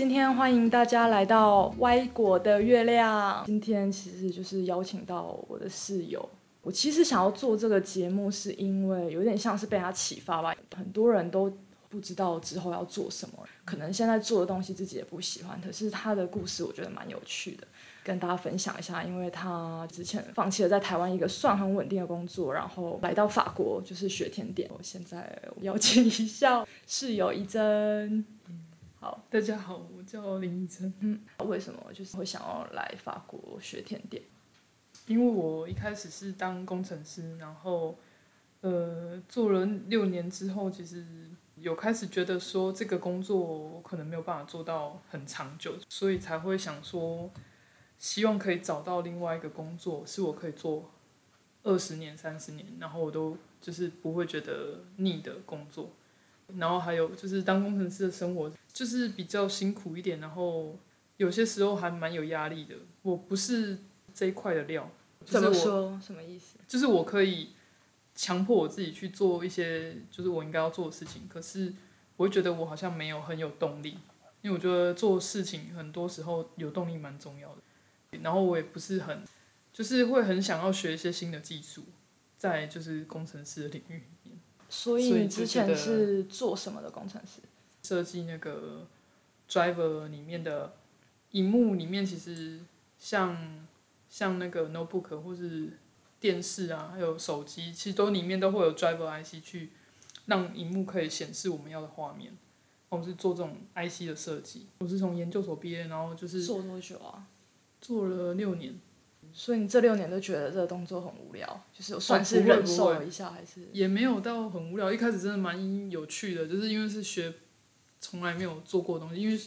今天欢迎大家来到歪国的月亮。今天其实就是邀请到我的室友。我其实想要做这个节目，是因为有点像是被他启发吧。很多人都不知道之后要做什么，可能现在做的东西自己也不喜欢，可是他的故事我觉得蛮有趣的，跟大家分享一下。因为他之前放弃了在台湾一个算很稳定的工作，然后来到法国就是学甜点。我现在邀请一下室友一真。好，大家好，我叫林依珍。嗯，为什么就是会想要来法国学甜点？因为我一开始是当工程师，然后呃做了六年之后，其实有开始觉得说这个工作我可能没有办法做到很长久，所以才会想说，希望可以找到另外一个工作，是我可以做二十年、三十年，然后我都就是不会觉得腻的工作。然后还有就是当工程师的生活，就是比较辛苦一点，然后有些时候还蛮有压力的。我不是这一块的料。怎么说？什么意思？就是我可以强迫我自己去做一些，就是我应该要做的事情。可是我会觉得我好像没有很有动力，因为我觉得做事情很多时候有动力蛮重要的。然后我也不是很，就是会很想要学一些新的技术，在就是工程师的领域里面。所以你之前是做什么的工程师？设计那个 driver 里面的荧幕里面，其实像。像那个 notebook 或是电视啊，还有手机，其实都里面都会有 driver IC 去让荧幕可以显示我们要的画面。我们是做这种 IC 的设计。我是从研究所毕业，然后就是做多久啊？做了六年。所以你这六年都觉得这个动作很无聊，就是算是忍受了一下，还是也没有到很无聊。一开始真的蛮有趣的，就是因为是学从来没有做过东西。因为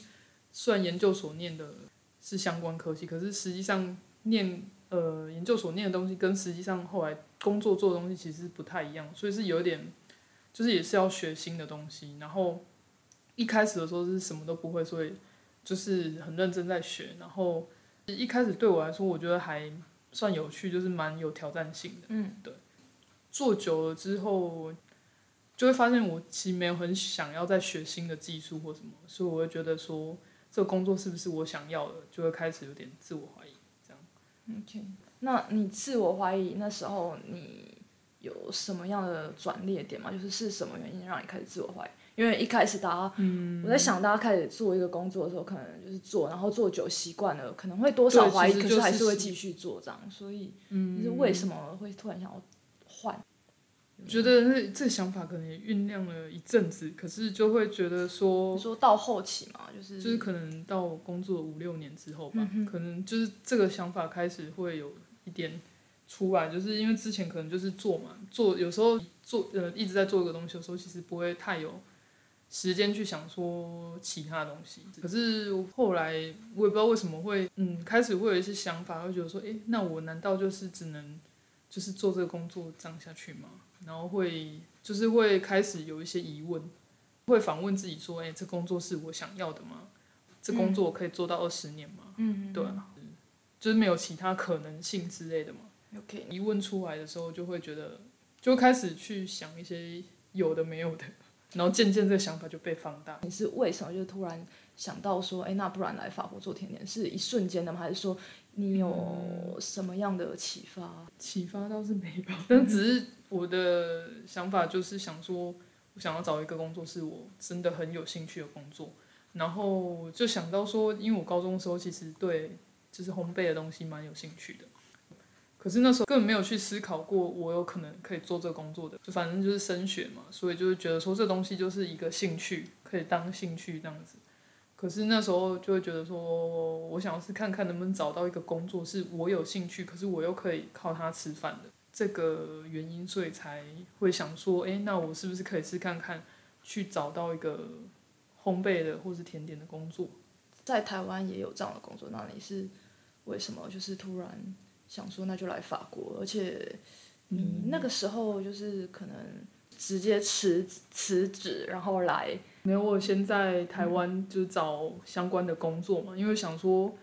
虽然研究所念的是相关科技，可是实际上。念呃研究所念的东西跟实际上后来工作做的东西其实不太一样，所以是有点，就是也是要学新的东西。然后一开始的时候是什么都不会，所以就是很认真在学。然后一开始对我来说，我觉得还算有趣，就是蛮有挑战性的。嗯，对。做久了之后，就会发现我其实没有很想要再学新的技术或什么，所以我会觉得说这个工作是不是我想要的，就会开始有点自我怀疑这样。OK，那你自我怀疑那时候你有什么样的转捩点吗？就是是什么原因让你开始自我怀疑？因为一开始大家，我在想大家开始做一个工作的时候，可能就是做，然后做久习惯了，可能会多少怀疑，可是还是会继续做这样。所以，就是为什么会突然想要换？觉得那这想法可能也酝酿了一阵子，可是就会觉得说，说到后期嘛，就是就是可能到工作五六年之后吧，可能就是这个想法开始会有一点出来，就是因为之前可能就是做嘛，做有时候做呃一直在做一个东西的时候，其实不会太有时间去想说其他东西。可是后来我也不知道为什么会嗯开始会有一些想法，会觉得说，哎，那我难道就是只能就是做这个工作这样下去吗？然后会就是会开始有一些疑问，会反问自己说：“哎，这工作是我想要的吗？这工作我可以做到二十年吗？”嗯，对啊，就是没有其他可能性之类的嘛。OK，疑问出来的时候，就会觉得就开始去想一些有的没有的，然后渐渐这个想法就被放大。你是为什么就突然想到说：“哎，那不然来法国做甜点？”是一瞬间的吗？还是说你有什么样的启发？启发倒是没有，但只是。我的想法就是想说，我想要找一个工作是我真的很有兴趣的工作，然后就想到说，因为我高中的时候其实对就是烘焙的东西蛮有兴趣的，可是那时候根本没有去思考过我有可能可以做这个工作的，就反正就是升学嘛，所以就是觉得说这东西就是一个兴趣，可以当兴趣这样子。可是那时候就会觉得说，我想要是看看能不能找到一个工作是我有兴趣，可是我又可以靠它吃饭的。这个原因，所以才会想说，哎，那我是不是可以试看看，去找到一个烘焙的或是甜点的工作？在台湾也有这样的工作，那你是为什么就是突然想说那就来法国？而且你那个时候就是可能直接辞辞职，然后来？没有，我先在台湾就找相关的工作嘛，因为想说。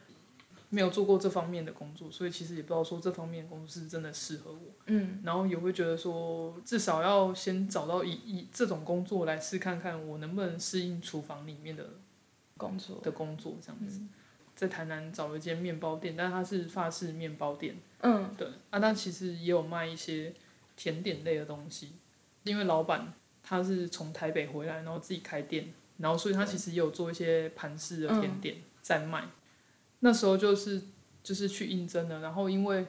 没有做过这方面的工作，所以其实也不知道说这方面的工作是真的适合我。嗯，然后也会觉得说，至少要先找到以以这种工作来试看看，我能不能适应厨房里面的工作的工作这样子，在台南找了一间面包店，但它是法式面包店，嗯，对啊，那其实也有卖一些甜点类的东西，因为老板他是从台北回来，然后自己开店，然后所以他其实也有做一些盘式的甜点在卖。那时候就是就是去应征的，然后因为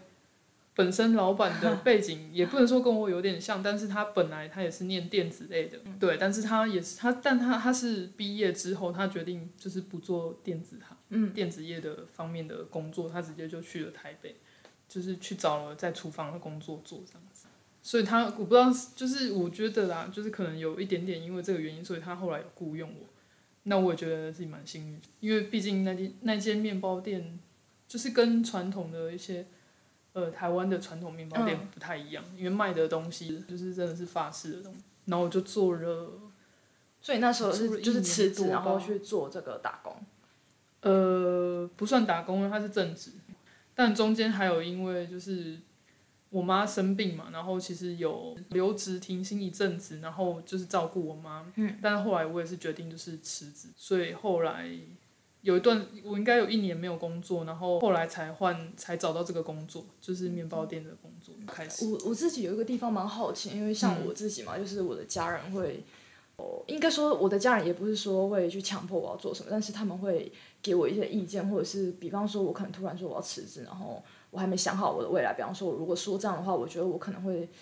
本身老板的 背景也不能说跟我有点像，但是他本来他也是念电子类的，对，但是他也是他，但他他是毕业之后，他决定就是不做电子行，嗯，电子业的方面的工作，他直接就去了台北，就是去找了在厨房的工作做这样子。所以他我不知道，就是我觉得啦，就是可能有一点点因为这个原因，所以他后来有雇佣我。那我也觉得自己蛮幸运，因为毕竟那间那间面包店就是跟传统的一些呃台湾的传统面包店不太一样，因为卖的东西就是真的是法式的东西。然后我就做了，所以那时候是就是辞职，然后去做这个打工。呃，不算打工，他是正职，但中间还有因为就是我妈生病嘛，然后其实有留职停薪一阵子，然后就是照顾我妈，嗯，但是后来我也是决定就是辞职，所以后来有一段我应该有一年没有工作，然后后来才换才找到这个工作，就是面包店的工作开始。我我自己有一个地方蛮好奇，因为像嗯我自己嘛，就是我的家人会，哦，应该说我的家人也不是说会去强迫我要做什么，但是他们会给我一些意见，或者是比方说我可能突然说我要辞职，然后我还没想好我的未来，比方说我如果说这样的话，我觉得我可能会。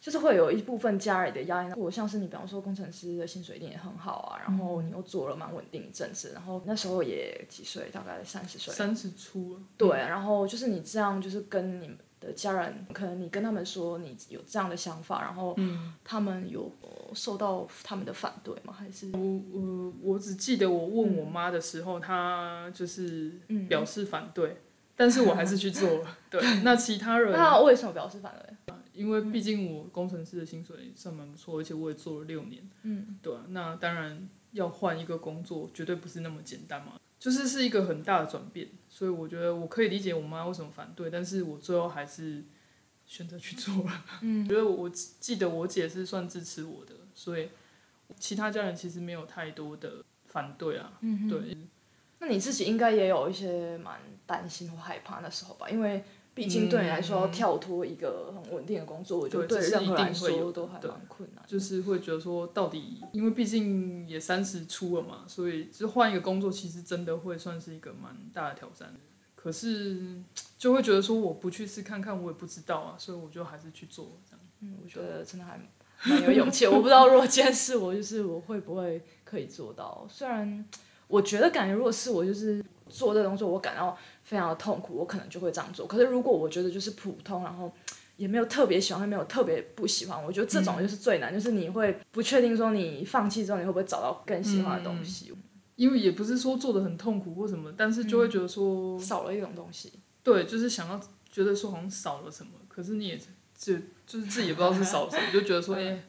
就是会有一部分家里的压力，我像是你，比方说工程师的薪水一定也很好啊，然后你又做了蛮稳定一阵子，然后那时候也几岁，大概三十岁，三十出了，对，然后就是你这样，就是跟你们的家人，可能你跟他们说你有这样的想法，然后他们有呃受到他们的反对吗？还是？我我只记得我问我妈的时候，她就是表示反对，但是我还是去做了。对，那其他人那为什么表示反对？因为毕竟我工程师的薪水算蛮不错，而且我也做了六年，嗯，对啊，那当然要换一个工作，绝对不是那么简单嘛，就是是一个很大的转变，所以我觉得我可以理解我妈为什么反对，但是我最后还是选择去做了。嗯，觉得我我记得我姐是算支持我的，所以其他家人其实没有太多的反对啊，嗯，对，那你自己应该也有一些蛮担心或害怕那时候吧？因为毕竟对你来说，要跳脱一个很稳定的工作，我觉得对这是任何人来一定会有的说都还蛮困难。就是会觉得说，到底因为毕竟也三十出了嘛，所以就换一个工作，其实真的会算是一个蛮大的挑战。可是就会觉得说，我不去试看看，我也不知道啊，所以我就还是去做这样。嗯，我觉得真的还蛮有勇气。我不知道如果今天是我，就是我会不会可以做到？虽然我觉得感觉如果是我，就是做这个动作，我感到非常的痛苦，我可能就会这样做。可是如果我觉得就是普通，然后也没有特别喜欢，也没有特别不喜欢，我觉得这种就是最难，就是你会不确定说你放弃之后，你会不会找到更喜欢的东西，因为也不是说做的很痛苦或什么，但是就会觉得说，少了一种东西。对，就是想要觉得说好像少了什么，可是你也就就是自己也不知道是少了什么，就觉得说，哎、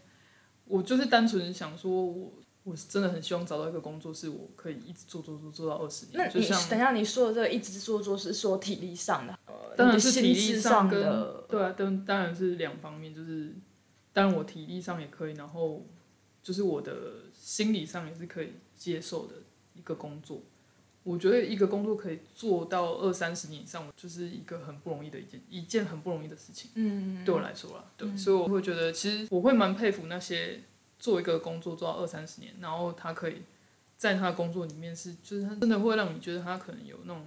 我就是单纯想说我。我是真的很希望找到一个工作，是我可以一直做做做做到二十那年。就你像等一下你说的这个一直做做是说体力上的，呃，当然是体力上跟的，对啊，当当然是两方面，就是当然我体力上也可以，然后就是我的心理上也是可以接受的一个工作。我觉得一个工作可以做到二三十年以上，就是一个很不容易的一件一件很不容易的事情。嗯，对我来说啦，对，所以我会觉得，其实我会蛮佩服那些做一个工作做到二三十年，然后他可以在他的工作里面是，就是他真的会让你觉得他可能有那种，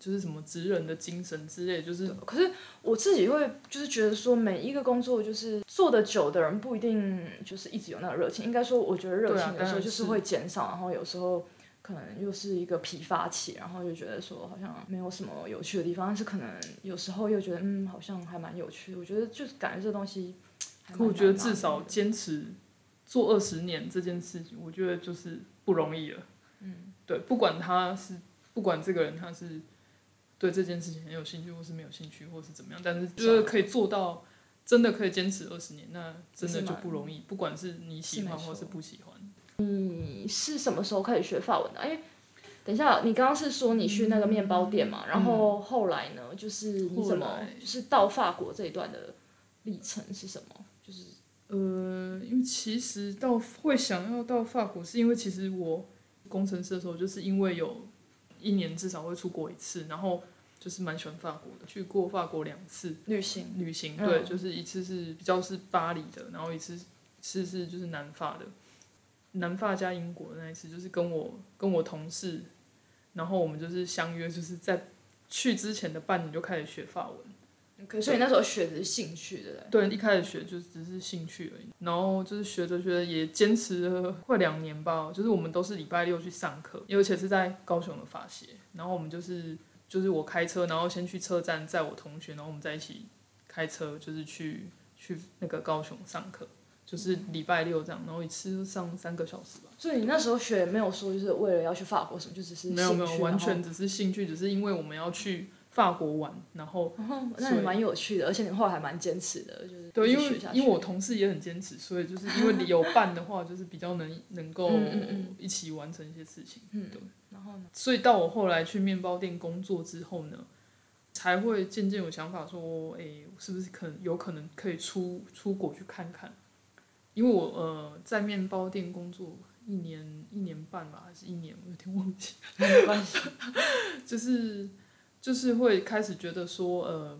就是什么职人的精神之类，就是可是我自己会就是觉得说，每一个工作就是做的久的人不一定就是一直有那个热情。应该说，我觉得热情有时候就是会减少，然后有时候可能又是一个疲乏期，然后就觉得说好像没有什么有趣的地方，但是可能有时候又觉得嗯，好像还蛮有趣的。我觉得就是感觉这东西可我觉得至少坚持做二十年这件事情，我觉得就是不容易了。嗯，对，不管他是不管这个人他是对这件事情很有兴趣，或是没有兴趣，或是怎么样，但是就是可以做到真的可以坚持二十年，那真的就不容易。不管是你喜欢或是不喜欢。你是什么时候开始学法文的？因为等一下，你刚刚是说你去那个面包店嘛，然后后来呢，就是你怎么就是到法国这一段的历程是什么？就是呃，因为其实到会想要到法国，是因为其实我工程师的时候，就是因为有一年至少会出国一次，然后就是蛮喜欢法国的，去过法国两次旅行，旅行，嗯对，就是一次是比较是巴黎的，然后一次一次是就是南法的，南法加英国的那一次，就是跟我跟我同事，然后我们就是相约，就是在去之前的半年就开始学法文。可所以你那时候学的是兴趣的，对，一开始学就只是兴趣而已，然后就是学着学着也坚持了快两年吧。就是我们都是礼拜六去上课，而且是在高雄的法协，然后我们就是就是我开车，然后先去车站载我同学，然后我们在一起开车，就是去去那个高雄上课，就是礼拜六这样，然后一次上三个小时吧。所以你那时候学没有说就是为了要去法国什么，就只是没有没有，完全只是兴趣，只是因为我们要去法国玩，然后那也蛮有趣的，而且你后来还蛮坚持的，就是对，因为因为我同事也很坚持，所以就是因为你有伴的话，就是比较能能够一起完成一些事情。嗯对。然后呢，所以到我后来去面包店工作之后呢，才会渐渐有想法说，诶，是不是可能有可能可以出出国去看看？因为我呃在面包店工作一年一年半吧，还是一年，我有点忘记。没关系，就是就是会开始觉得说，呃，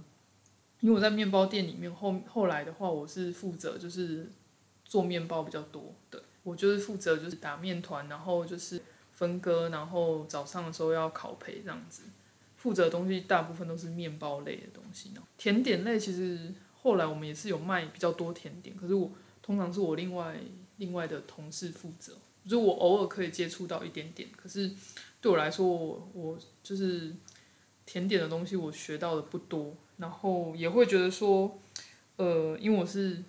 因为我在面包店里面后后来的话，我是负责就是做面包比较多，对我就是负责就是打面团，然后就是分割，然后早上的时候要烤焙这样子，负责的东西大部分都是面包类的东西呢。甜点类其实后来我们也是有卖比较多甜点，可是我通常是我另外另外的同事负责，就是我偶尔可以接触到一点点，可是对我来说，我我就是甜点的东西我学到的不多，然后也会觉得说，呃，因为我是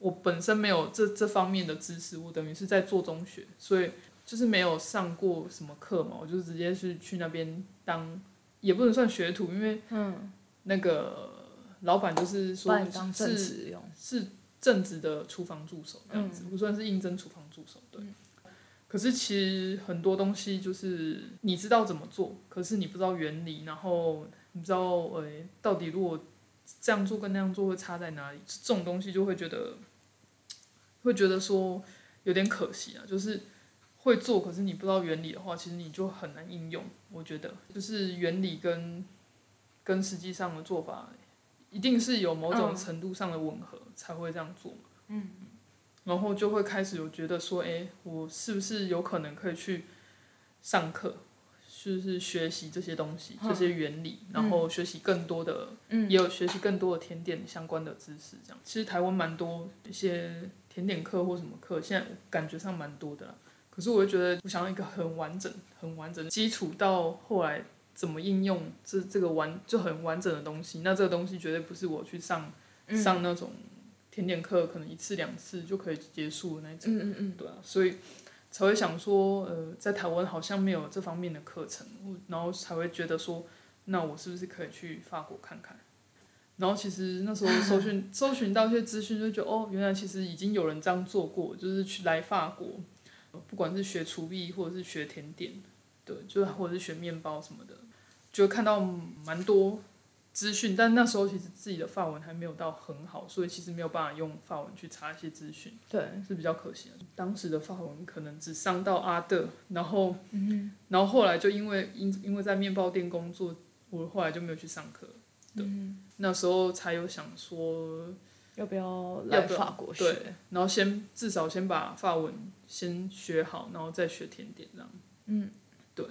我本身没有这这方面的知识，我等于是在做中学，所以就是没有上过什么课嘛，我就直接是去那边当，也不能算学徒，因为嗯，那个老板就是说是，是正职的厨房助手这样子，不算是应征厨房助手，对。可是其实很多东西就是你知道怎么做，可是你不知道原理，然后你不知道呃到底如果这样做跟那样做会差在哪里，这种东西就会觉得会觉得说有点可惜啊，就是会做，可是你不知道原理的话，其实你就很难应用。我觉得就是原理跟跟实际上的做法，一定是有某种嗯程度上的吻合、才会这样做嘛。嗯，然后就会开始有觉得说，哎、我是不是有可能可以去上课，就是学习这些东西、这些原理，然后学习更多的，嗯也有学习更多的甜点相关的知识。这样，其实台湾蛮多一些甜点课或什么课，现在感觉上蛮多的啦。可是我就觉得，我想要一个很完整、很完整的基础，到后来怎么应用这这个完就很完整的东西。那这个东西绝对不是我去上、嗯上那种甜点课，可能一次两次就可以结束的那种。嗯嗯嗯，对啊，所以才会想说，呃，在台湾好像没有这方面的课程，然后才会觉得说，那我是不是可以去法国看看？然后其实那时候搜寻 搜寻到一些资讯，就觉得哦，原来其实已经有人这样做过，就是去来法国，呃不管是学厨艺或者是学甜点，对，就是或者是学面包什么的，就看到蛮多资讯，但那时候其实自己的法文还没有到很好，所以其实没有办法用法文去查一些资讯。对，是比较可惜的。当时的法文可能只上到阿德，然后，然后后来就因为因因为在面包店工作，我后来就没有去上课。对，那时候才有想说，要不要要来法国学？对，然后先至少先把法文先学好，然后再学甜点这样。嗯，对，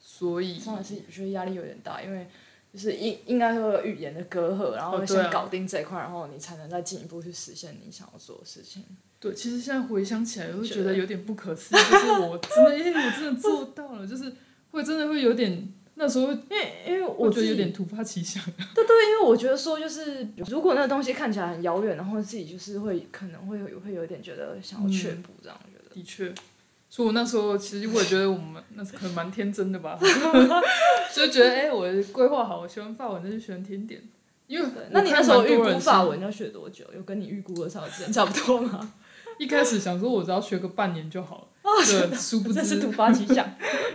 所以上一次觉得压力有点大，因为就是应应该说有语言的隔阂，然后先搞定这一块，然后你才能再进一步去实现你想要做的事情。对，其实现在回想起来，我会觉得有点不可思议，就是我真的，哎、我真的做到了，就是会真的会有点，那时候因为因为我觉得有点突发奇想。对对，因为我觉得说就是，如果那个东西看起来很遥远，然后自己就是会可能会有会有点觉得想要却步这样，觉得。的确，所以我那时候其实我也觉得我们那可能蛮天真的吧，就觉得哎、我规划好，我喜欢法文那就喜欢甜点，因为那你那时候预估法文要学多久？有跟你预估的差时间差不多吗？一开始想说我只要学个半年就好了，对，殊不知这是突发奇想。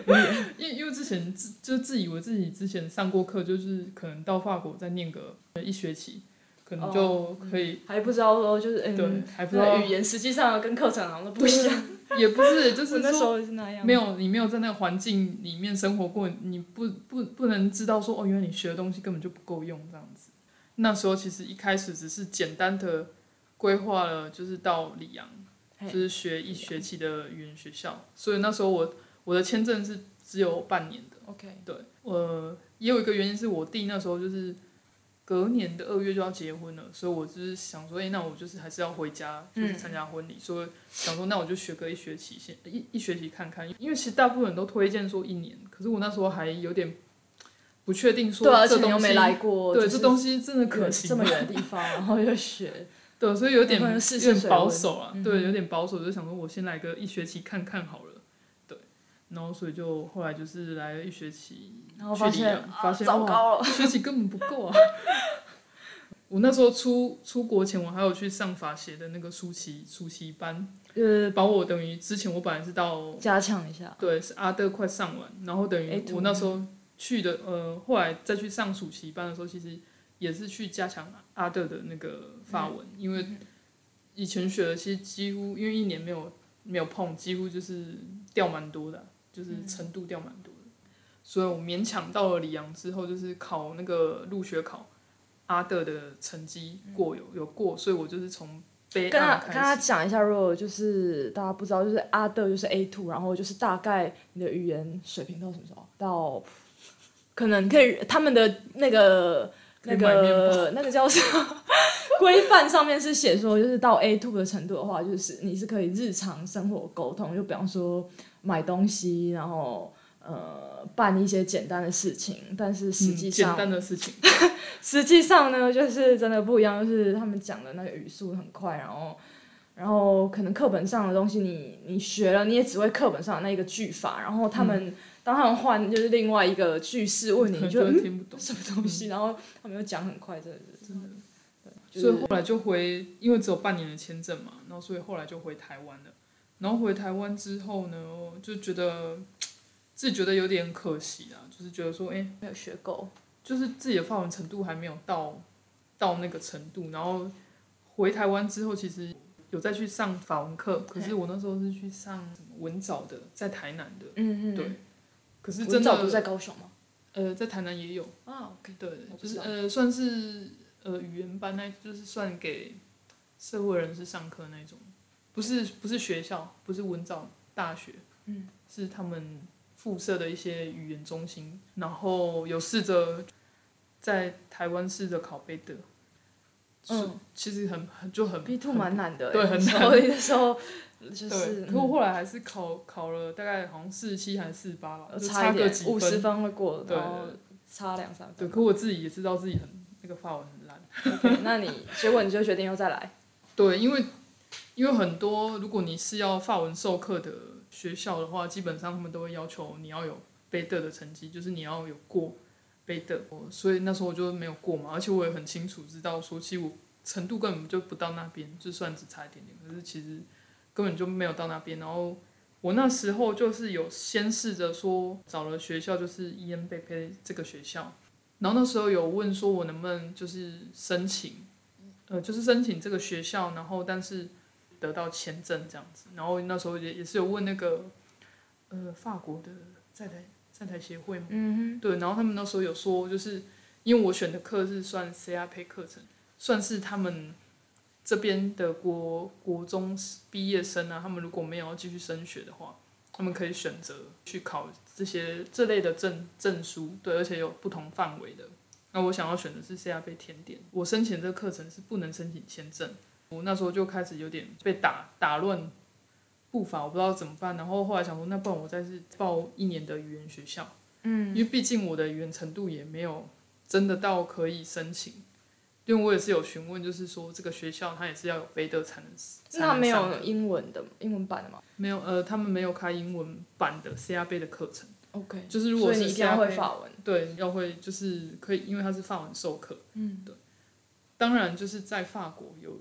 因因为之前自就自以为自己之前上过课，就是可能到法国再念个一学期，可能就可以，还不知道说就是对嗯，，还不知道语言实际上跟课程好像都不一样。也不是，就是那时说候是那样，没有你没有在那个环境里面生活过，你不不不能知道说哦，原来你学的东西根本就不够用这样子。那时候其实一开始只是简单的规划了，就是到里昂，就是学一学期的语言学校，所以那时候我我的签证是只有半年的。OK，对，呃，也有一个原因是我弟那时候就是隔年的二月就要结婚了，所以我就是想说，哎、那我就是还是要回家，就是参加婚礼，所以想说，那我就学个一学期先一一学期看看，因为其实大部分人都推荐说一年，可是我那时候还有点不确定说对啊，而且这东西，你又没来过，对，这东西真的可远行吗？这么远的地方，然后又学，对，所以有点有点保守啊，嗯。对，有点保守，就想说我先来个一学期看看好了，对，然后所以就后来就是来了一学期，然后发现发啊现哇糟糕了，一学习根本不够啊！我那时候出出国前，我还有去上法协的那个暑期暑期班，呃，把我等于之前我本来是到加强一下，对是阿德快上完，然后等于我那时候去的呃，后来再去上暑期班的时候，其实也是去加强阿德的那个法文，因为以前学的其实几乎因为一年没有没有碰，几乎就是掉蛮多的，就是程度掉蛮多的，所以我勉强到了里昂之后，就是考那个入学考。阿德的成绩过有有过，所以我就是从悲跟他阿跟他。讲一下，如果就是大家不知道，就是阿德就是 A two，然后就是大概你的语言水平到什么时候？到可能可以他们的那个那个那个叫什么规范上面是写说，就是到 A two 的程度的话，就是你是可以日常生活沟通，就比方说买东西，然后呃办一些简单的事情，但是实际嗯、简上、单的事情，实际上呢，就是真的不一样，就是他们讲的那个语速很快，然后，然后可能课本上的东西你你学了，你也只会课本上的那一个句法，然后他们、当他们换就是另外一个句式问你，你就听不懂。什么东西，然后他们又讲很快，真的是真的，就是所以后来就回，因为只有半年的签证嘛，然后所以后来就回台湾了。然后回台湾之后呢，就觉得自己觉得有点可惜啊，就是觉得说，哎、没有学够，就是自己的法文程度还没有到到那个程度。然后回台湾之后，其实有再去上法文课，可是我那时候是去上文藻的，在台南的，嗯嗯，对。可是真的，藻不是在高雄吗？呃，在台南也有。啊，OK，对就是呃，算是呃语言班那，就是算给社会人士上课那种，不是不是学校，不是文藻大学，嗯，是他们附设的一些语言中心，然后有试着在台湾试着考贝德，嗯，其实很很就很 B two 蛮难的欸，对很 那时候那时候就是对，可我后来还是考考了大概好像四十七还是四十八吧，差个几五十分，会过，对然后差两三分对，分。可我自己也知道自己很那个发文很烂。那你 结果你就决定又再来，对，因为因为很多如果你是要发文授课的学校的话，基本上他们都会要求你要有背的的成绩，就是你要有过贝德。所以那时候我就没有过嘛，而且我也很清楚知道说，其实我程度根本就不到那边，就算只差一点点，可是其实根本就没有到那边。然后我那时候就是有先试着说找了学校，就是 E M 贝佩这个学校，然后那时候有问说我能不能就是申请。呃，就是申请这个学校，然后但是得到签证这样子，然后那时候也也是有问那个呃法国的在台在台协会嘛，嗯对，然后他们那时候有说，就是因为我选的课是算 CRP 课程，算是他们这边的国国中毕业生啊，他们如果没有要继续升学的话，他们可以选择去考这些这类的证证书，对，而且有不同范围的。那我想要选的是 CRP 甜点，我申请这个课程是不能申请签证，我那时候就开始有点被打打乱步伐，我不知道怎么办。然后后来想说，那不然我再是报一年的语言学校。嗯，因为毕竟我的语言程度也没有真的到可以申请，因为我也是有询问，就是说这个学校它也是要有贝德才能，才那没有英文的英文版的吗没有呃，他们没有开英文版的 CRB 的课程，？OK，就是如果你一定要会法文。对，要会就是可以，因为它是法文授课，嗯，对。当然，就是在法国有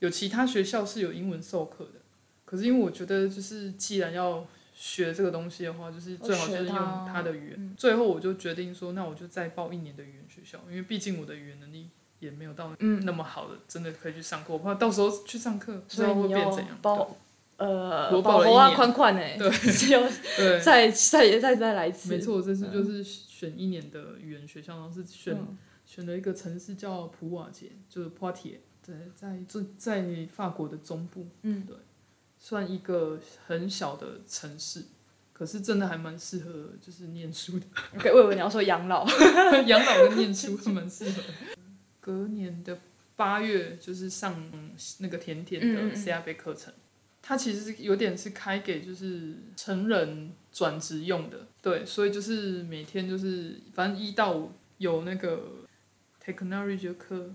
有其他学校是有英文授课的，可是因为我觉得，就是既然要学这个东西的话，就是最好就是用它他的语言。最后我就决定说，那我就再报一年的语言学校，因为毕竟我的语言能力也没有到嗯那么好的，真的可以去上课。我怕到时候去上课不知道会变怎样。报呃我报了一年宽宽哎，对只有对，再再再再来一次，没错，这次就是选一年的语言学校，然后是选、嗯选了一个城市叫普瓦捷，就是普瓦铁，对，在这在法国的中部，嗯，对，算一个很小的城市，可是真的还蛮适合就是念书的，OK，我以为你要说养老，养老跟念书还蛮适合。隔年的八月就是上那个甜甜的 CRB 课程，它其实是有点是开给就是成人转职用的，对，所以就是每天就是反正一到五有那个 technology 的课，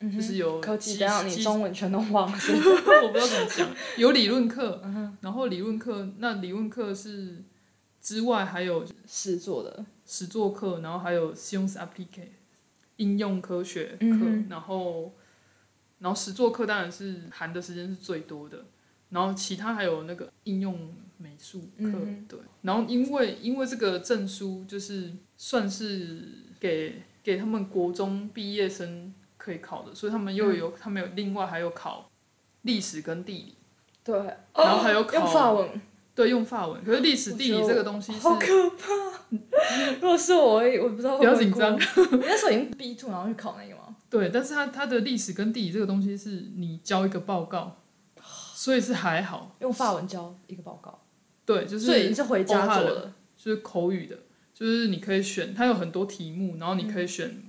嗯就是有科技，你中文全都忘了，我不知道怎么讲，有理论课，嗯然后理论课那理论课是之外还有实作的，实作课，然后还有 science applique 应用科学课，嗯然后然后实作课当然是含的时间是最多的，然后其他还有那个应用美术课，嗯对，然后因为因为这个证书就是算是给给他们国中毕业生可以考的，所以他们又有、他们有另外还有考历史跟地理，对，然后还有考用法文，对用法文，可是历史地理这个东西是好可怕。如果是我，我不知道会会不要紧张。你那时候已经 B two，然后去考那个吗？对，但是它它的历史跟地理这个东西是你交一个报告，所以是还好。用法文交一个报告，对，就是所以你是回家做的。就是口语的，就是你可以选，它有很多题目，然后你可以选，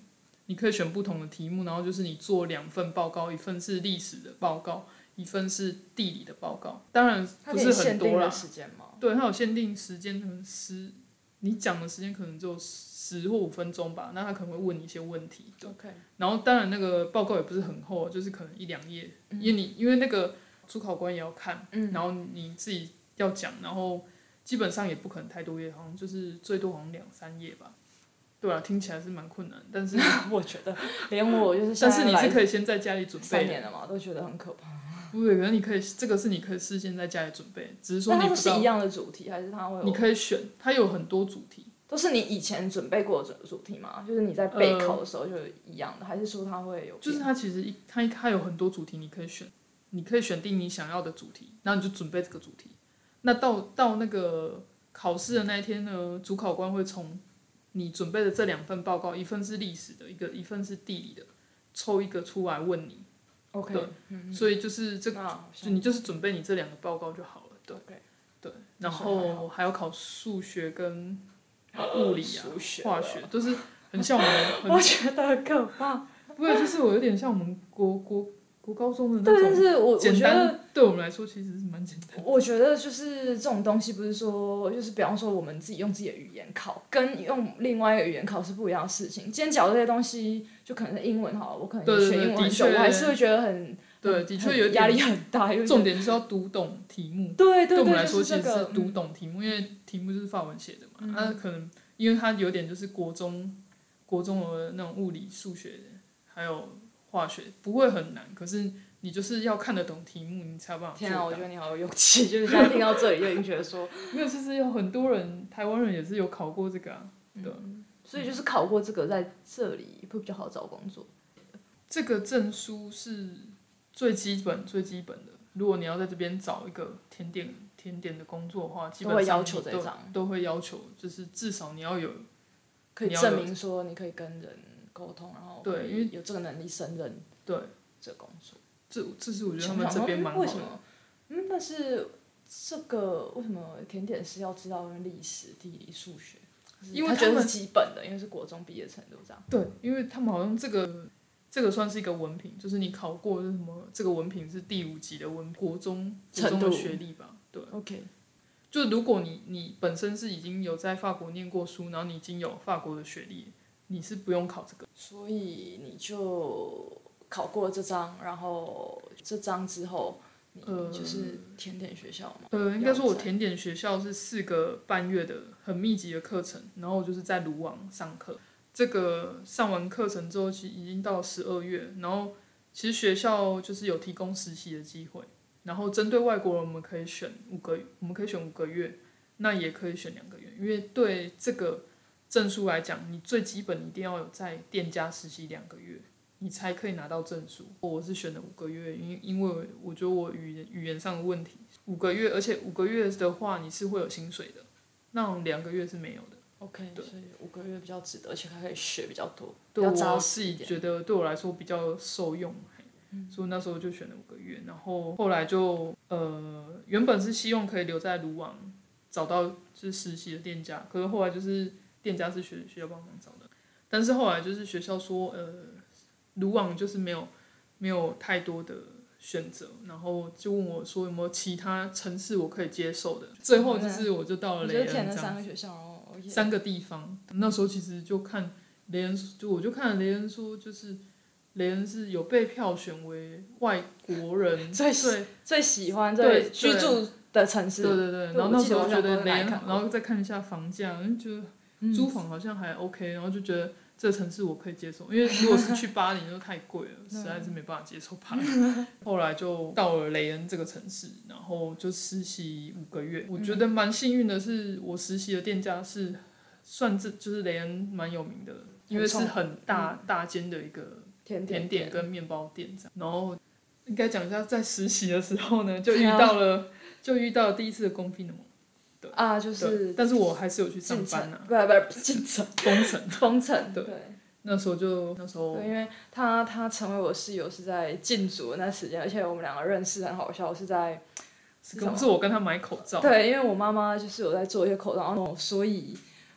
你可以选不同的题目，然后就是你做两份报告，一份是历史的报告，一份是地理的报告。当然不是很多啦，时间吗？对，它有限定时间，可能十，你讲的时间可能只有十或五分钟吧，那他可能会问你一些问题。OK，然后当然那个报告也不是很厚，就是可能一两页，因为你因为那个主考官也要看，嗯然后你自己要讲，然后基本上也不可能太多页，好像就是最多好像两三页吧。对啊，听起来是蛮困难，但是 我觉得 连我就是现但是你是可以先在家里准备的，三年了嘛，都觉得很可怕。不对，可能你可以这个是你可以事先在家里准备，只是说你不知道，们是一样的主题，还是它会你？可以选，它有很多主题，都是你以前准备过的主主题吗？就是你在备考的时候就一样的，还是说它会有？就是它其实一它它有很多主题你可以选，你可以选定你想要的主题，然后你就准备这个主题。那到到那个考试的那一天呢，主考官会从你准备的这两份报告，一份是历史的，一个一份是地理的，抽一个出来问你。OK，对所以就是这个，就你就是准备你这两个报告就好了。对对，然后还要考数学跟物理啊化学，都是很像我们 我觉得很可怕。不会，就是我有点像我们国国国高中的对，但那种是我我简觉得单，对我们来说其实是蛮简单。我觉得就是这种东西，不是说就是比方说我们自己用自己的语言考，跟用另外一个语言考是不一样的事情。今天讲的这些东西，就可能是英文好了，我可能对对学英文很久，我还是会觉得很对，的确有压力很大。因为重点就是要读懂题目。对对对我们来说，其实是读懂题目，因为题目就是法文写的嘛。嗯那可能因为它有点就是国中国中的那种物理、数学还有化学，不会很难，可是你就是要看得懂题目，你才有办法天啊，我觉。得你好有勇气，就是现在听到这里就已经觉得说，没有，其实有很多人，台湾人也是有考过这个啊。对，所以就是考过这个，在这里会比较好找工作。这个证书是最基本、最基本的。如果你要在这边找一个甜点甜点的工作的话，基本上都会要求这张都会要求，就是至少你要有可以证明说你可以跟人沟通，然后对因为有这个能力胜任对，这个工作。这这是我觉得他们这边蛮好的。为什么？嗯，但是这个为什么甜点师要知道历史、地理、数学？因为他们他觉得是基本的，因为是国中毕业程度这样。对，因为他们好像这个这个算是一个文凭，就是你考过是什么？这个文凭是第五级的文国中国中的学历吧？对，OK，就如果你你本身是已经有在法国念过书，然后你已经有法国的学历，你是不用考这个。所以你就考过这张，然后这张之后，你呃就是甜点学校嘛。呃，应该说我甜点学校是四个半月的很密集的课程，然后我就是在鲁网上课。这个上完课程之后，其实已经到十二月，然后其实学校就是有提供实习的机会，然后针对外国人，我们可以选五个，我们可以选五个月，那也可以选两个月，因为对这个证书来讲，你最基本一定要有在店家实习两个月，你才可以拿到证书。我是选了五个月，因因为我觉得我语言语言上的问题，五个月，而且五个月的话你是会有薪水的，那种两个月是没有的。OK，对所以五个月比较值得，而且还可以学比较多，对我自己。觉得对我来说比较受用，嘿所以那时候就选了五个月，然后后来就呃原本是希望可以留在鲁网找到就是实习的店家，可是后来就是店家是学学校帮忙找的，但是后来就是学校说呃鲁网就是没有没有太多的选择，然后就问我说有没有其他城市我可以接受的，最后就是我就到了我雷就填了恩三个学校，然后三个地方。那时候其实就看雷恩，就我就看雷恩说，就是雷恩是有被票选为外国人 最对最喜欢对最居住的城市。对对对，然后那时候觉得雷恩，然后再看一下房价，就觉得租房好像还 OK，然后就觉得。这个城市我可以接受，因为 如果是去巴黎就太贵了，实在是没办法接受巴黎。后来就到了雷恩这个城市，然后就实习五个月。我觉得蛮幸运的是，我实习的店家是算这就是雷恩蛮有名的，因为是很大大间的一个甜甜点点跟面包店这样。然后应该讲一下，在实习的时候呢，就遇到了就遇到了第一次的公费的嘛。啊，就是但是我还是有去上进城班啊，，不不不是进城，封城。封城。对对那时候就那时候对，因为他他成为我室友是在进组的那时间，而且我们两个认识很好笑，是在是跟是我跟他买口罩，对，因为我妈妈就是有在做一些口罩，然后所以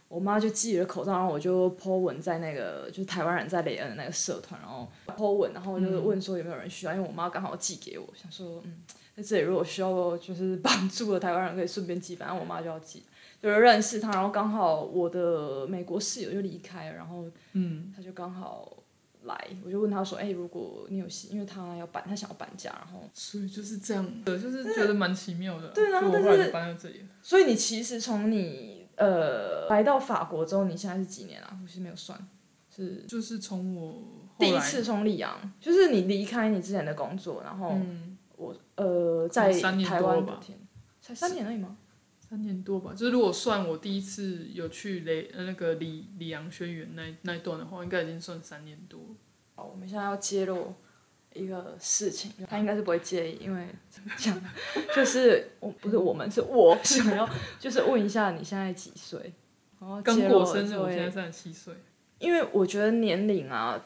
我妈就寄了口罩，然后我就 po 文在那个就是台湾人在雷恩的那个社团，然后 po 文，然后就是问说有没有人需要，因为我妈刚好寄给我，想说嗯，在这里如果需要就是 帮助的台湾人可以顺便寄，反正我妈就要寄。就是认识他，然后刚好我的美国室友就离开了，然后嗯，他就刚好来，我就问他说：“哎、如果你有戏，因为他要搬，他想要搬家，然后所以就是这样的，就是觉得蛮奇妙的。对然后但是所以我后来就搬到这里。所以你其实从你呃来到法国之后，你现在是几年啊？我其实没有算，是就是从我第一次从里昂，就是你离开你之前的工作，然后嗯我呃在三年台多吧湾的天，才三年而已吗？三年多吧，就是如果算我第一次有去雷呃那个李李阳轩辕那那一段的话，应该已经算三年多了。好，我们现在要揭露一个事情，他应该是不会介意，因为 怎么讲，就是我不是我们是我想要就是问一下你现在几岁？然后刚过生日，我现在三十七岁。因为我觉得年龄啊，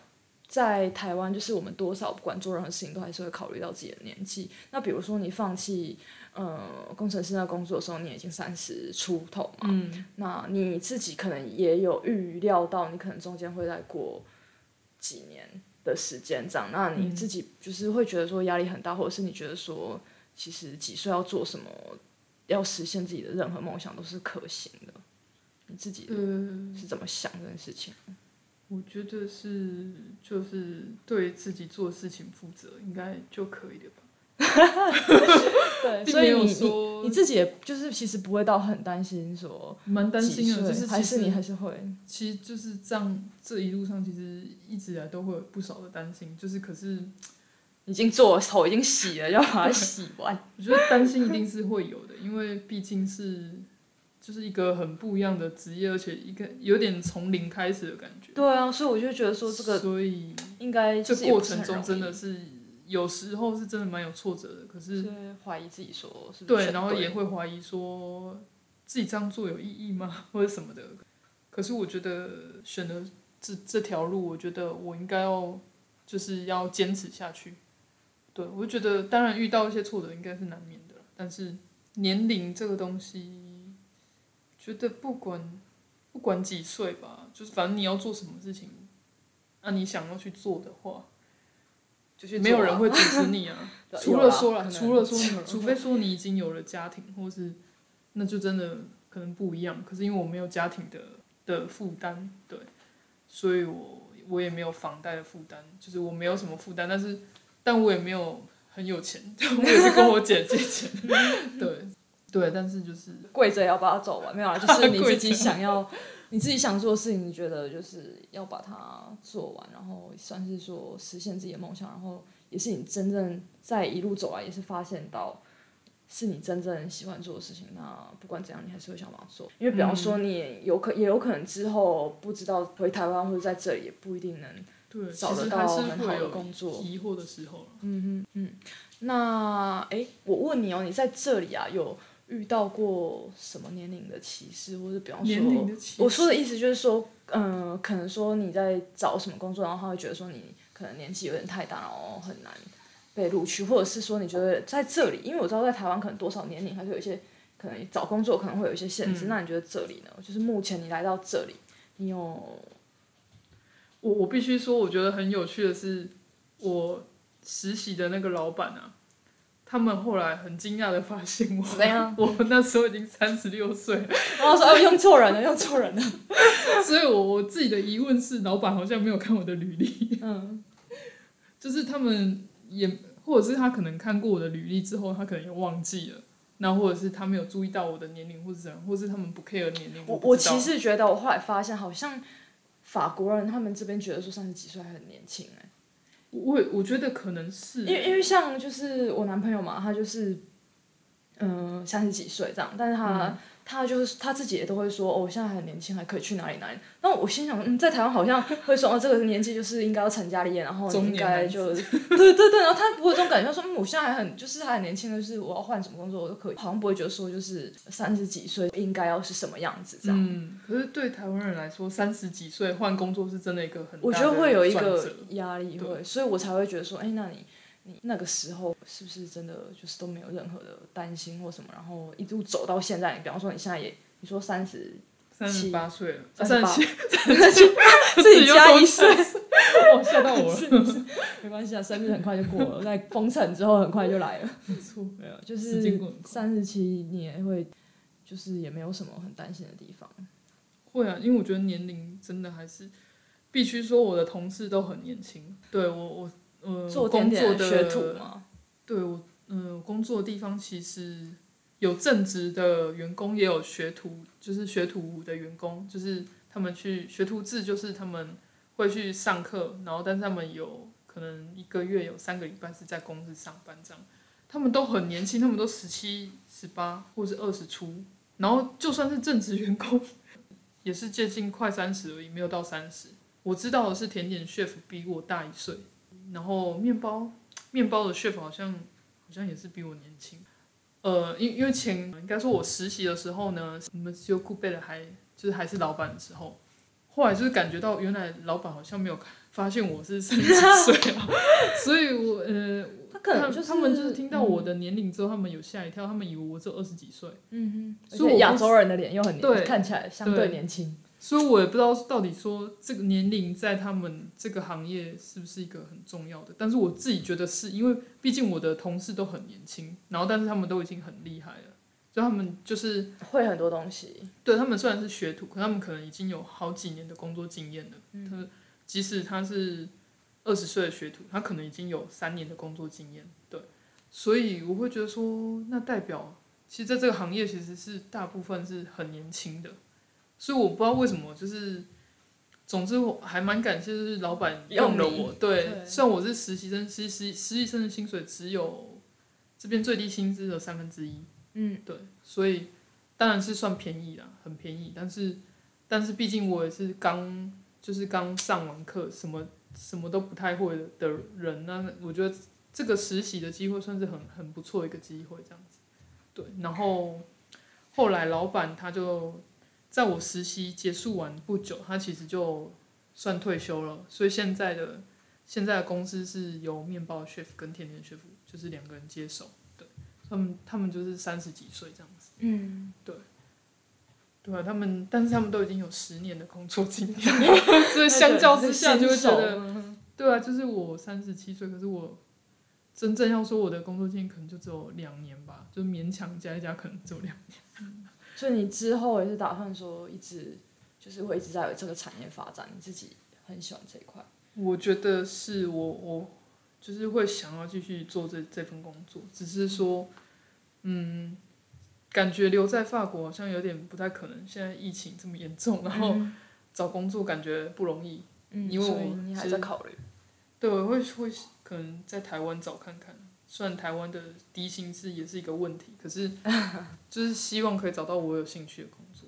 在台湾就是我们多少不管做任何事情都还是会考虑到自己的年纪。那比如说你放弃呃工程师那工作的时候，你已经三十出头嘛，嗯，那你自己可能也有预料到，你可能中间会再过几年的时间这样。那你自己就是会觉得说压力很大，或者是你觉得说其实几岁要做什么，要实现自己的任何梦想都是可行的。你自己呃，是怎么想这件事情？我觉得是就是对自己做事情负责，应该就可以了吧。对，所以你你说你自己也就是其实不会到很担心说蛮担心的，就是还是你还是会其实就是这样，这一路上其实一直以来都会有不少的担心，就是可是已经做头已经洗了，要把它洗完。我觉得担心一定是会有的，因为毕竟是就是一个很不一样的职业，而且一个有点从零开始的感觉。对啊，所以我就觉得说这个所以应该这过程中真的是有时候是真的蛮有挫折的，可是是怀疑自己说是不是对，然后也会怀疑说自己这样做有意义吗，或者什么的。可是我觉得选了这这条路，我觉得我应该要就是要坚持下去。对，我就觉得当然遇到一些挫折应该是难免的，但是年龄这个东西，觉得不管不管几岁吧，就是反正你要做什么事情，那、你想要去做的话，就去没有人会阻止你啊。除了说了，除了说除非说你已经有了家庭，或是那就真的可能不一样。可是因为我没有家庭的的负担，对，所以我我也没有房贷的负担，就是我没有什么负担，但是但我也没有很有钱，我也是跟我姐借钱，对对，但是就是跪着也要把它走完，没有啦，就是你自己 想要，你自己想做的事情，你觉得就是要把它做完，然后算是说实现自己的梦想，然后也是你真正在一路走来也是发现到。是你真正喜欢做的事情，那不管怎样，你还是会想把它做。因为比方说，你也有可也有可能之后不知道回台湾或者在这里也不一定能对，找得到很好的工作。疑惑的时候了。嗯哼嗯，那诶，我问你哦，你在这里啊有遇到过什么年龄的歧视，或者比方说，我说的意思就是说，嗯、可能说你在找什么工作，然后他会觉得说你可能年纪有点太大，然后很难被录取，或者是说你觉得在这里，因为我知道在台湾可能多少年龄还是有一些可能找工作可能会有一些限制，嗯那你觉得这里呢？就是目前你来到这里，你有我我必须说，我觉得很有趣的是，我实习的那个老板啊，他们后来很惊讶的发现我，怎么样？我那时候已经三十六岁，然后说哦用错人了，用错人了，所以我我自己的疑问是，老板好像没有看我的履历，嗯。就是他们也，或者是他可能看过我的履历之后，他可能也忘记了。那或者是他没有注意到我的年龄，或者怎样，或是他们不 care 年龄。我我其实觉得，我后来发现，好像法国人他们这边觉得说三十几岁还很年轻哎、我我觉得可能是，因为因为像就是我男朋友嘛，他就是嗯三十几岁这样，但是他、嗯他就是他自己也都会说，哦，我现在还很年轻，还可以去哪里哪里。那我心想，嗯，在台湾好像会说，哦，这个年纪就是应该要成家立业，然后应该就 对对对，然后他不会有这种感觉，他说，嗯，我现在还很就是还很年轻，就是我要换什么工作我都可以，好像不会觉得说就是三十几岁应该要是什么样子这样。嗯，可是对台湾人来说，三十几岁换工作是真的一个很大的我觉得会有一个压力，对会，所以我才会觉得说，哎、那你你那个时候是不是真的就是都没有任何的担心或什么，然后一路走到现在，你比方说你现在也你说三十，三十八岁了，三十七三十七，自己加一岁，哇，吓到我了。没关系啊，生日很快就过了，在封城之后很快就来了，没错，没有，就是三十七你也会，就是也没有什么很担心的地方，会啊，因为我觉得年龄真的还是必须说，我的同事都很年轻。对我，我呃，工作点点学的徒吗，对我，嗯、工作的地方其实有正职的员工，也有学徒，就是学徒的员工，就是他们去学徒制，就是他们会去上课，然后但是他们有可能一个月有三个礼拜是在公司上班这样。他们都很年轻，他们都十七、十八或是二十出，然后就算是正职员工，也是接近快三十而已，没有到三十。我知道的是甜点 chef 比我大一岁，然后面包面包的 chef 好像好像也是比我年轻。呃，因因为前应该说我实习的时候呢，我们只有库贝的还就是还是老板的时候，后来就是感觉到原来老板好像没有发现我是三十几岁啊，所以我呃，他可能就是他们就是听到我的年龄之后，他们有吓一跳，他们以为我只有二十几岁，嗯哼，所以我而且亚洲人的脸又很年对看起来相对年轻。所以我也不知道到底说这个年龄在他们这个行业是不是一个很重要的，但是我自己觉得是因为毕竟我的同事都很年轻，然后但是他们都已经很厉害了，就他们就是会很多东西，对他们虽然是学徒，可他们可能已经有好几年的工作经验了。他即使他是二十岁的学徒，他可能已经有三年的工作经验。对，所以我会觉得说，那代表其实在这个行业其实是大部分是很年轻的。所以我不知道为什么，就是总之我还蛮感谢，就是老板用了我。对，对虽然我是实习生，实习实习生的薪水只有这边最低薪资的三分之一。嗯，对，所以当然是算便宜啦，很便宜。但是，但是毕竟我也是刚就是刚上完课，什么什么都不太会的的人，那我觉得这个实习的机会算是很很不错一个机会，这样子。对，然后后来老板他就在我实习结束完不久，他其实就算退休了，所以现在的现在的公司是由面包 chef 跟甜点 chef 就是两个人接手。他们他们就是三十几岁这样子，嗯，对啊，他们但是他们都已经有十年的工作经验，所以相较之下就会觉得，得，对啊，就是我三十七岁，可是我真正要说我的工作经验可能就只有两年吧，就勉强加一加可能只有两年。所以你之后也是打算说一直就是会一直在这个产业发展，你自己很喜欢这一块。我觉得是我我就是会想要继续做这这份工作，只是说，嗯，感觉留在法国好像有点不太可能。现在疫情这么严重，然后找工作感觉不容易。嗯，因为我你还在考虑。对，我会会可能在台湾找看看，虽然台湾的低薪资也是一个问题，可是 就是希望可以找到我有兴趣的工作。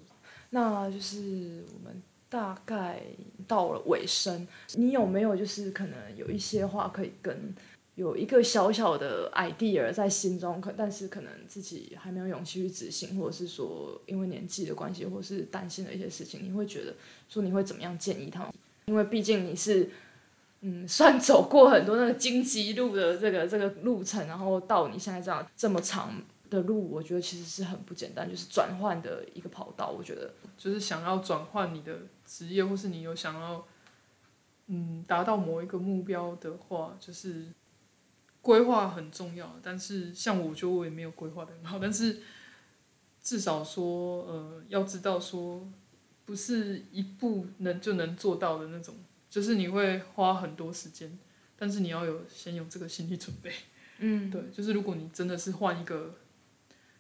那就是我们大概到了尾声，你有没有就是可能有一些话可以跟有一个小小的 idea 在心中，可但是可能自己还没有勇气去执行，或者是说因为年纪的关系，或是担心的一些事情，你会觉得说你会怎么样建议他们？因为毕竟你是嗯，算走过很多那个荆棘路的这个这个路程，然后到你现在这样这么长。的路，我觉得其实是很不简单，就是转换的一个跑道。我觉得就是想要转换你的职业，或是你有想要嗯达到某一个目标的话，就是规划很重要。但是像我觉得我也没有规划的很好，但是至少说呃要知道说不是一步能就能做到的那种，就是你会花很多时间，但是你要有先有这个心理准备。嗯，对，就是如果你真的是换一个。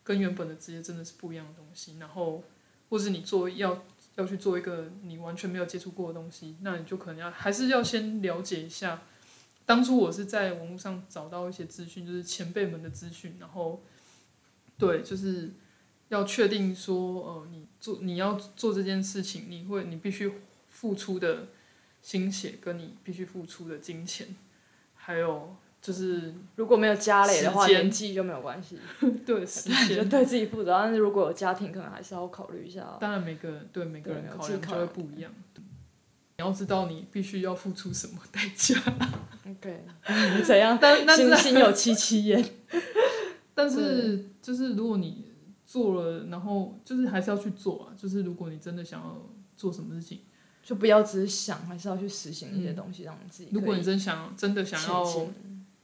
跟原本的职业真的是不一样的东西，然后，或是你做要要去做一个你完全没有接触过的东西，那你就可能要还是要先了解一下。当初我是在网络上找到一些资讯，就是前辈们的资讯，然后，对，就是要确定说，呃，你做你要做这件事情，你会你必须付出的心血，跟你必须付出的金钱，还有。就是如果没有家累的话，年纪就没有关系。对，就对自己负责。但是如果有家庭，可能还是要考虑一下。当然，每个人对每个人考量就会不一样。你要知道，你必须要付出什么代价。OK，怎样？但星星有戚戚焉。但是，就是如果你做了，然后就是还是要去做啊。就是如果你真的想要做什么事情，就不要只是想，还是要去实行一些东西，让自己。如果你真想，真的想要。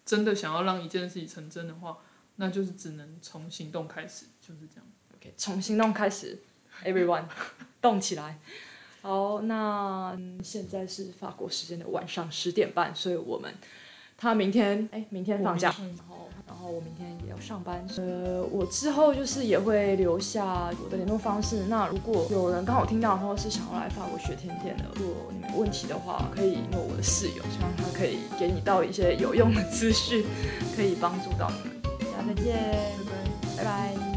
真的想要让一件事情成真的话，那就是只能从行动开始，就是这样。OK，从行动开始，Everyone，动起来。好，那现在是法国时间的晚上十点半，所以我们他明天哎，明天放假。然后然后我明天也要上班，呃，我之后就是也会留下我的联络方式。那如果有人刚好听到的话，是想要来法国学甜点的，如果你们有问题的话，可以联络我的室友，希望他可以给你到一些有用的资讯，可以帮助到你们。大家再见，拜拜，拜拜。